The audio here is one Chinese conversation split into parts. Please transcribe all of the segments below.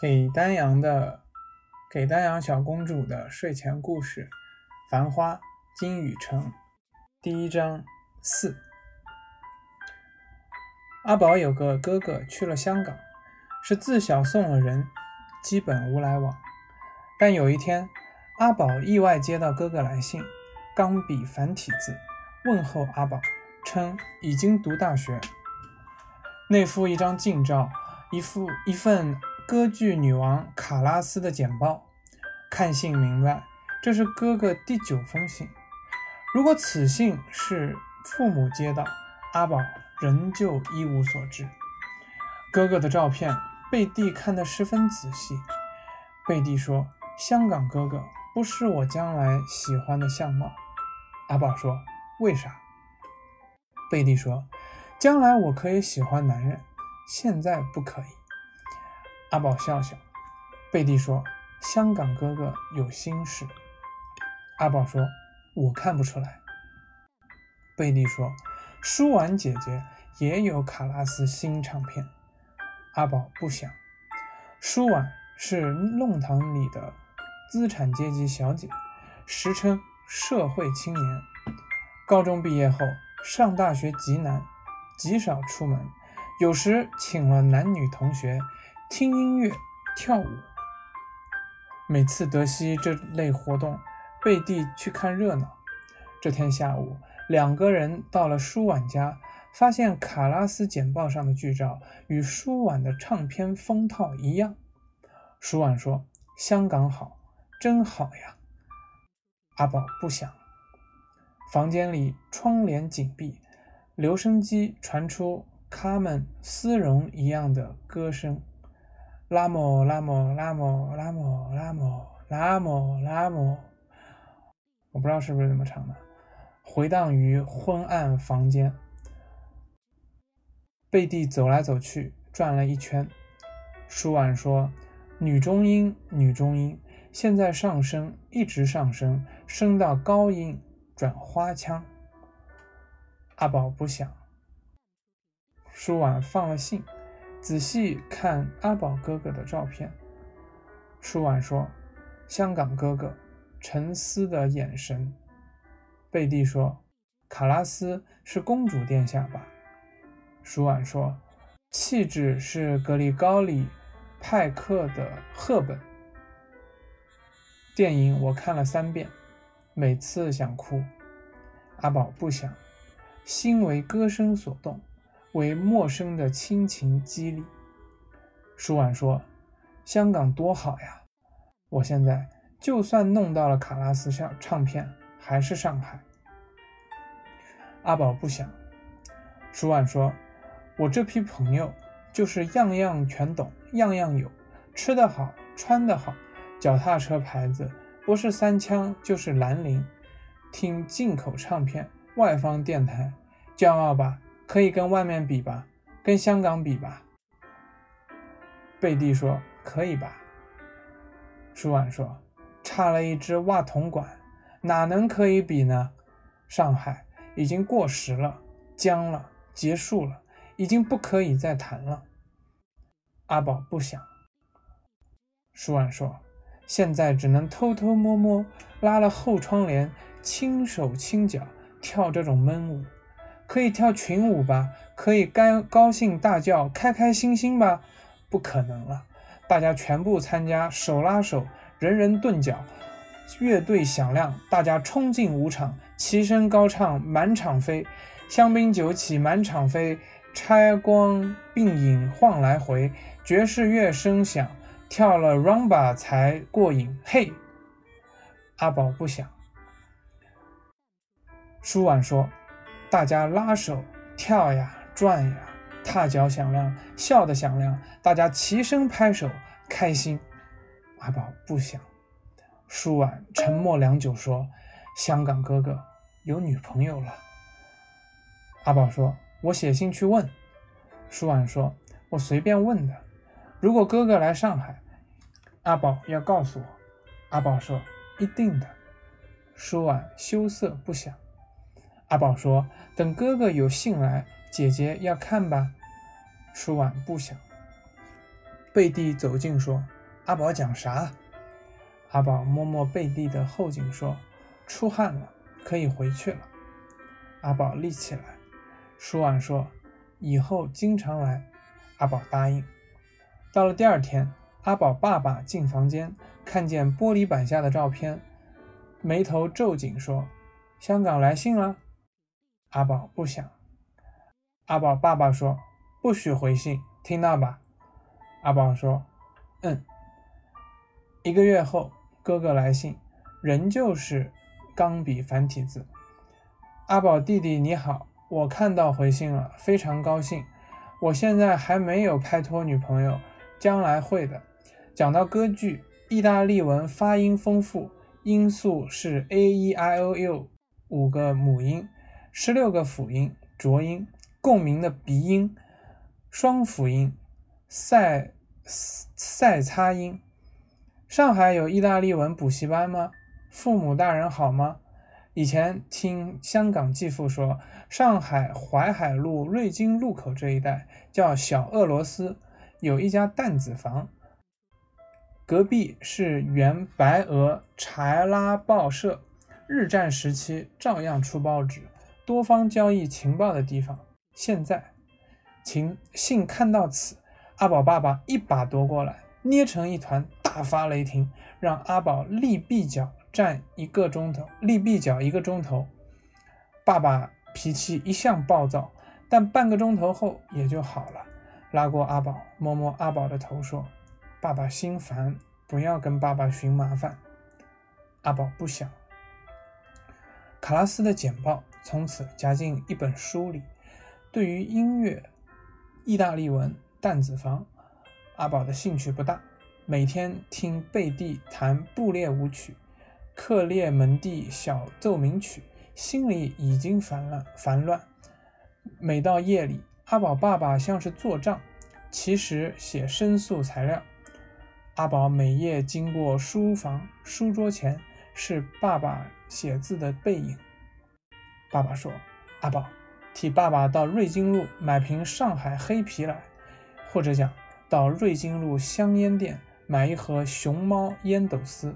给丹阳的，给丹阳小公主的睡前故事，《繁花》金宇澄，第一章四。阿宝有个哥哥去了香港，是自小送了人，基本无来往。但有一天，阿宝意外接到哥哥来信，钢笔繁体字问候阿宝，称已经读大学。内附一张近照，一副一份。歌剧女王卡拉斯的简报，看信明白，这是哥哥第九封信。如果此信是父母接到，阿宝仍旧一无所知。哥哥的照片，贝蒂看得十分仔细。贝蒂说：“香港哥哥不是我将来喜欢的相貌。”阿宝说：“为啥？”贝蒂说：“将来我可以喜欢男人，现在不可以。”阿宝笑笑，贝蒂说：“香港哥哥有心事。”阿宝说：“我看不出来。”贝蒂说：“舒婉姐姐也有卡拉斯新唱片。”阿宝不想。舒婉是弄堂里的资产阶级小姐，实称社会青年。高中毕业后上大学极难，极少出门，有时请了男女同学。听音乐、跳舞，每次德西这类活动，贝蒂去看热闹。这天下午，两个人到了舒婉家，发现卡拉斯简报上的剧照与舒婉的唱片封套一样。舒婉说：“香港好，真好呀。”阿宝不想。房间里窗帘紧闭，留声机传出卡门丝绒一样的歌声。拉莫拉莫拉莫拉莫拉莫拉莫拉莫，我不知道是不是这么唱的，回荡于昏暗房间。贝蒂走来走去，转了一圈。舒婉说：“女中音，女中音，现在上升，一直上升，升到高音，转花腔。”阿宝不想。舒婉放了信。仔细看阿宝哥哥的照片，舒婉说：“香港哥哥，沉思的眼神。”贝蒂说：“卡拉斯是公主殿下吧？”舒婉说：“气质是格里高里派克的赫本。”电影我看了三遍，每次想哭。阿宝不想，心为歌声所动。为陌生的亲情激励。舒婉说：“香港多好呀！我现在就算弄到了卡拉斯唱唱片，还是上海。”阿宝不想。舒婉说：“我这批朋友就是样样全懂，样样有，吃得好，穿得好，脚踏车牌子不是三枪就是兰陵，听进口唱片，外方电台，骄傲吧。”可以跟外面比吧，跟香港比吧。贝蒂说：“可以吧。”舒婉说：“差了一只袜筒管，哪能可以比呢？上海已经过时了，僵了，结束了，已经不可以再谈了。”阿宝不想。舒婉说：“现在只能偷偷摸摸，拉了后窗帘，轻手轻脚跳这种闷舞。”可以跳群舞吧，可以高高兴大叫，开开心心吧？不可能了，大家全部参加，手拉手，人人顿脚，乐队响亮，大家冲进舞场，齐声高唱，满场飞，香槟酒起满场飞，拆光并影晃来回，爵士乐声响，跳了 rumba 才过瘾。嘿，阿宝不想。舒婉说。大家拉手跳呀转呀，踏脚响亮，笑得响亮，大家齐声拍手，开心。阿宝不想。舒婉沉默良久，说：“香港哥哥有女朋友了。”阿宝说：“我写信去问。”舒婉说：“我随便问的。如果哥哥来上海，阿宝要告诉我。”阿宝说：“一定的。”舒婉羞涩不想。阿宝说：“等哥哥有信来，姐姐要看吧。”舒婉不想。贝蒂走近说：“阿宝讲啥？”阿宝摸摸贝蒂的后颈说：“出汗了，可以回去了。”阿宝立起来。舒婉说：“以后经常来。”阿宝答应。到了第二天，阿宝爸爸进房间，看见玻璃板下的照片，眉头皱紧说：“香港来信了。”阿宝不想。阿宝爸爸说：“不许回信，听到吧？”阿宝说：“嗯。”一个月后，哥哥来信，仍旧是钢笔繁体字。阿宝弟弟你好，我看到回信了，非常高兴。我现在还没有拍拖女朋友，将来会的。讲到歌剧，意大利文发音丰富，音素是 a e i o u 五个母音，十六个辅音浊音。共鸣的鼻音、双辅音、塞塞擦音。上海有意大利文补习班吗？父母大人好吗？以前听香港继父说，上海淮海路瑞金路口这一带叫小俄罗斯，有一家担子房，隔壁是原白俄柴拉报社，日战时期照样出报纸，多方交易情报的地方。现在，秦信看到此，阿宝爸爸一把夺过来，捏成一团，大发雷霆，让阿宝立壁脚站一个钟头，立壁脚一个钟头。爸爸脾气一向暴躁，但半个钟头后也就好了。拉过阿宝，摸摸阿宝的头，说：“爸爸心烦，不要跟爸爸寻麻烦。”阿宝不想。卡拉斯的简报从此夹进一本书里。对于音乐、意大利文、弹子房，阿宝的兴趣不大。每天听贝蒂弹布列舞曲、克列门蒂小奏鸣曲，心里已经烦乱烦乱。每到夜里，阿宝爸爸像是做账，其实写申诉材料。阿宝每夜经过书房，书桌前是爸爸写字的背影。爸爸说：“阿宝。”替爸爸到瑞金路买瓶上海黑啤来，或者讲到瑞金路香烟店买一盒熊猫烟斗丝。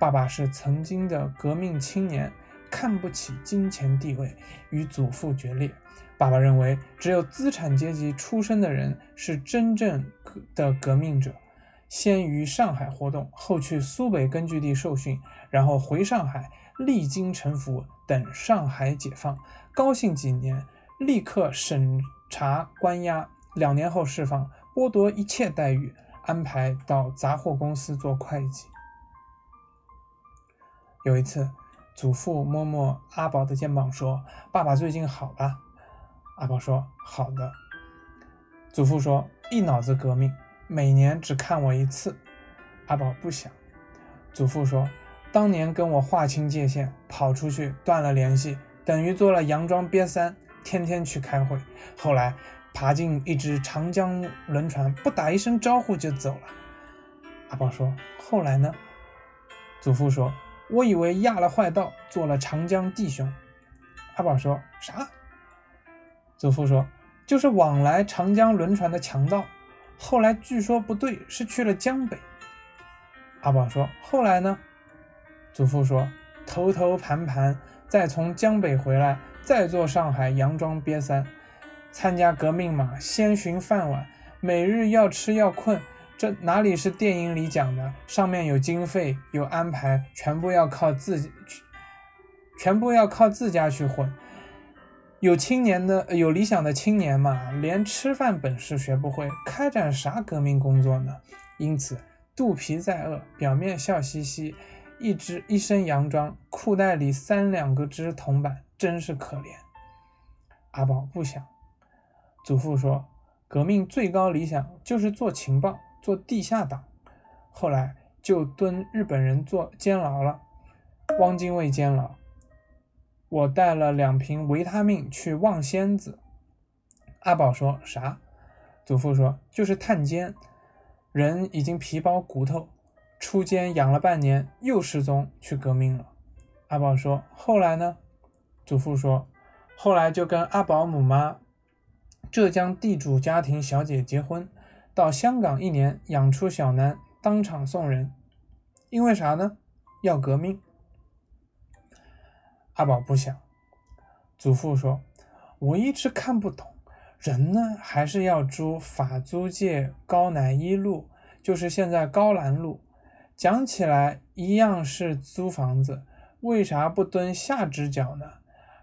爸爸是曾经的革命青年，看不起金钱地位，与祖父决裂。爸爸认为，只有资产阶级出身的人是真正的革命者。先于上海活动，后去苏北根据地受训，然后回上海，历经沉浮，等上海解放。高兴几年，立刻审查关押，两年后释放，剥夺一切待遇，安排到杂货公司做会计。有一次，祖父摸摸阿宝的肩膀说：“爸爸最近好了。”阿宝说：“好的。”祖父说：“一脑子革命，每年只看我一次。”阿宝不想。祖父说：“当年跟我划清界限，跑出去断了联系。”等于做了佯装瘪三，天天去开会。后来爬进一只长江轮船，不打一声招呼就走了。阿宝说：“后来呢？”祖父说：“我以为压了坏道，做了长江弟兄。”阿宝说：“啥？”祖父说：“就是往来长江轮船的强盗。后来据说不对，是去了江北。”阿宝说：“后来呢？”祖父说：“头头盘盘。”再从江北回来，再做上海洋装瘪三，参加革命嘛，先寻饭碗，每日要吃要困，这哪里是电影里讲的？上面有经费有安排，全部要靠自己，全部要靠自家去混。有青年的有理想的青年嘛，连吃饭本事学不会，开展啥革命工作呢？因此肚皮再饿，表面笑嘻嘻。一只一身洋装，裤袋里三两个只铜板，真是可怜。阿宝不想。祖父说，革命最高理想就是做情报，做地下党。后来就蹲日本人做监牢了，汪精卫监牢。我带了两瓶维他命去望仙子。阿宝说啥？祖父说就是探监，人已经皮包骨头。出监养了半年，又失踪去革命了。阿宝说：“后来呢？”祖父说：“后来就跟阿宝母妈浙江地主家庭小姐结婚，到香港一年，养出小男，当场送人。因为啥呢？要革命。阿宝不想。祖父说：“我一直看不懂，人呢还是要租法租界高南一路，就是现在高兰路。讲起来一样是租房子，为啥不蹲下只脚呢？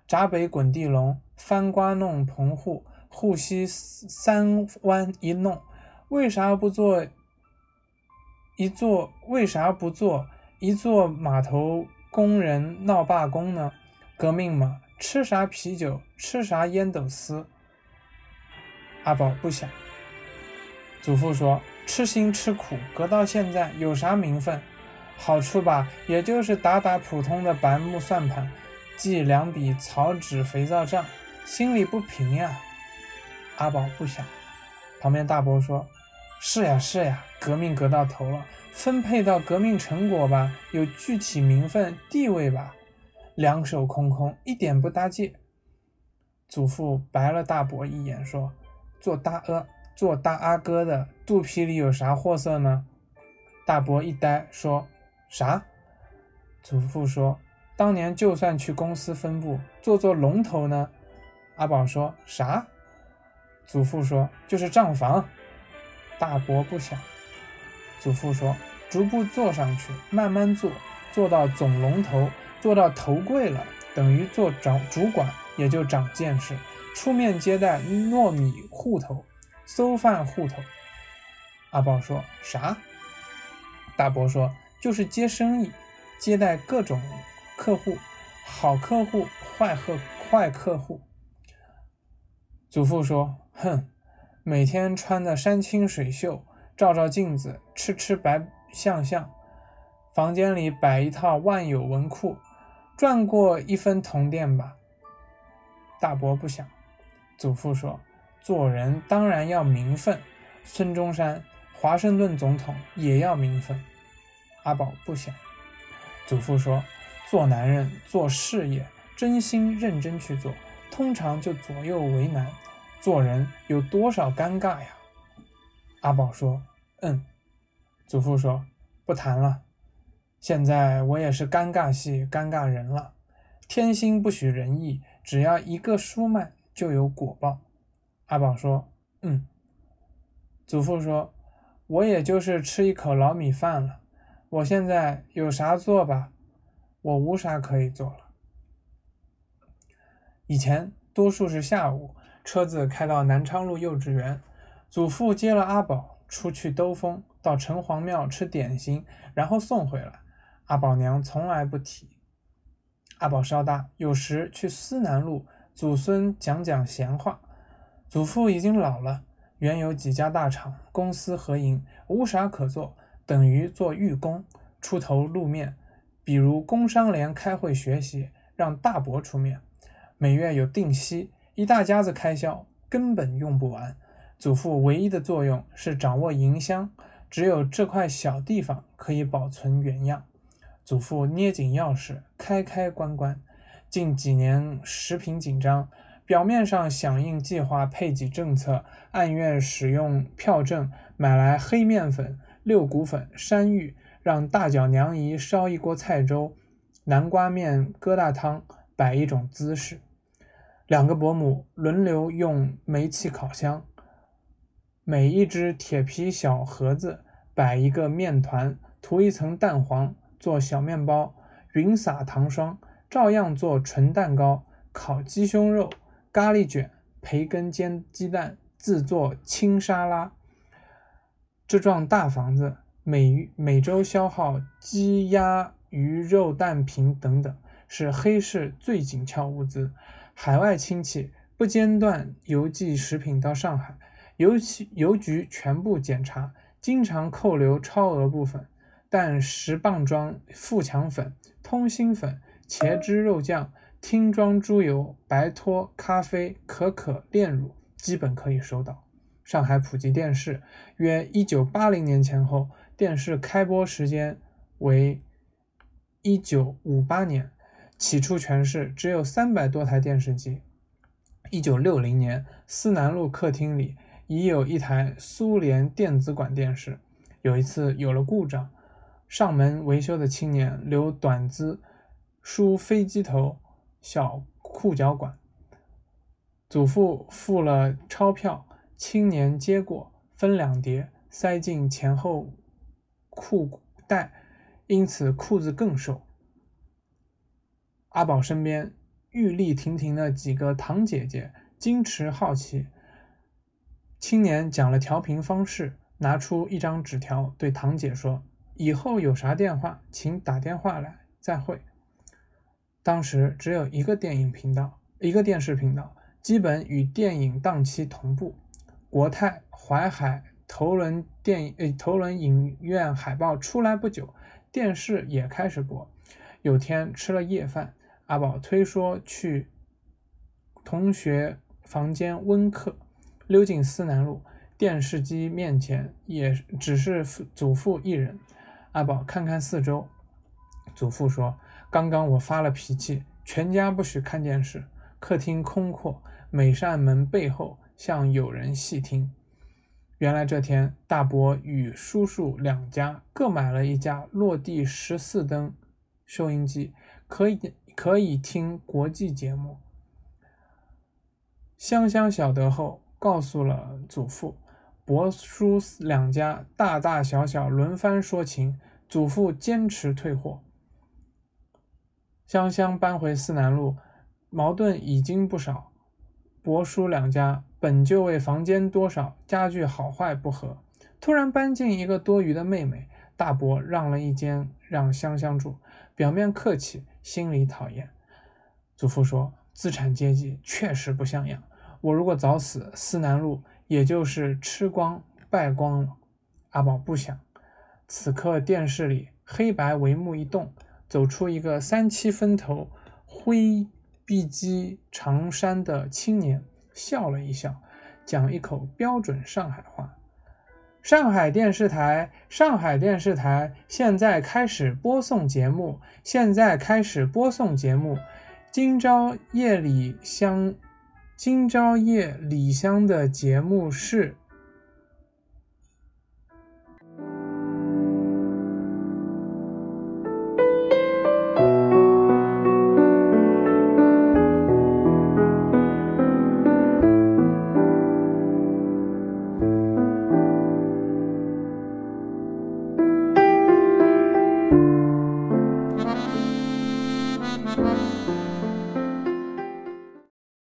闸北滚地龙，翻瓜弄棚户，户西三湾一弄，为啥不做一座？为啥不做一座码头工人闹罢工呢？革命嘛，吃啥啤酒，吃啥烟斗丝。阿宝不想。祖父说。吃辛吃苦，隔到现在有啥名分？好处吧，也就是打打普通的白木算盘，记两笔草纸肥皂账，心里不平呀。阿宝不想。旁边大伯说：“是呀是呀，革命革到头了，分配到革命成果吧，有具体名分地位吧，两手空空，一点不搭界。”祖父白了大伯一眼，说：“做大阿。”做大阿哥的肚皮里有啥货色呢？大伯一呆，说：“啥？”祖父说：“当年就算去公司分部做做龙头呢。”阿宝说：“啥？”祖父说：“就是账房。”大伯不想。祖父说：“逐步做上去，慢慢做，做到总龙头，做到头柜了，等于做长主管，也就长见识，出面接待糯米户头。”搜饭户头，阿宝说啥？大伯说就是接生意，接待各种客户，好客户、坏客、坏客户。祖父说：“哼，每天穿的山清水秀，照照镜子，吃吃白相相，房间里摆一套万有文库，赚过一分铜钿吧？”大伯不想。祖父说。做人当然要名分，孙中山、华盛顿总统也要名分。阿宝不想。祖父说：“做男人做事业，真心认真去做，通常就左右为难。做人有多少尴尬呀？”阿宝说：“嗯。”祖父说：“不谈了。现在我也是尴尬系尴尬人了。天心不许人意，只要一个舒曼，就有果报。”阿宝说：“嗯。”祖父说：“我也就是吃一口老米饭了。我现在有啥做吧？我无啥可以做了。以前多数是下午，车子开到南昌路幼稚园，祖父接了阿宝出去兜风，到城隍庙吃点心，然后送回来。阿宝娘从来不提。阿宝稍大，有时去思南路，祖孙讲讲闲话。”祖父已经老了，原有几家大厂公司合营，无啥可做，等于做寓工，出头露面。比如工商联开会学习，让大伯出面，每月有定息，一大家子开销根本用不完。祖父唯一的作用是掌握银箱，只有这块小地方可以保存原样。祖父捏紧钥匙，开开关关。近几年食品紧张。表面上响应计划配给政策，暗院使用票证买来黑面粉、六谷粉、山芋，让大脚娘姨烧一锅菜粥，南瓜面疙瘩汤，摆一种姿势。两个伯母轮流用煤气烤箱，每一只铁皮小盒子摆一个面团，涂一层蛋黄，做小面包，匀撒糖霜，照样做纯蛋糕，烤鸡胸肉。咖喱卷、培根煎鸡蛋、自做青沙拉，这幢大房子每每周消耗鸡鸭鱼肉蛋品等等，是黑市最紧俏物资。海外亲戚不间断邮寄食品到上海，邮局邮局全部检查，经常扣留超额部分。但十磅装富强粉、通心粉、茄汁肉酱。听装猪油、白脱、咖啡、可可、炼乳，基本可以收到。上海普及电视，约一九八零年前后，电视开播时间为一九五八年。起初全市只有三百多台电视机。一九六零年，思南路客厅里已有一台苏联电子管电视。有一次有了故障，上门维修的青年留短资梳飞机头小裤脚管，祖父付了钞票，青年接过，分两叠，塞进前后裤袋，因此裤子更瘦。阿宝身边玉立亭亭的几个堂姐姐矜持好奇。青年讲了调频方式，拿出一张纸条，对堂姐说：“以后有啥电话，请打电话来。再会。”当时只有一个电影频道，一个电视频道，基本与电影档期同步。国泰淮海头轮电影呃头轮影院海报出来不久，电视也开始播。有天吃了夜饭。阿宝推说去同学房间温课，溜进思南路电视机面前，也只是祖父一人。阿宝看看四周，祖父说：“刚刚我发了脾气，全家不许看电视。”客厅空阔，每扇门背后像有人细听。原来这天，大伯与叔叔两家各买了一架落地十四灯收音机，可以。可以听国际节目。香香晓得后，告诉了祖父。伯叔两家大大小小轮番说情，祖父坚持退货。香香搬回思南路，矛盾已经不少。伯叔两家本就为房间多少、家具好坏不和，突然搬进一个多余的妹妹，大伯让了一间让香香住，表面客气。心里讨厌，祖父说：“资产阶级确实不像样。我如果早死，思南路也就是吃光败光了。”阿宝不想。此刻电视里黑白帷幕一动，走出一个三七分头、灰碧肌长衫的青年，笑了一笑，讲一口标准上海话。上海电视台，上海电视台现在开始播送节目。现在开始播送节目。今朝夜里香，今朝夜里香的节目是。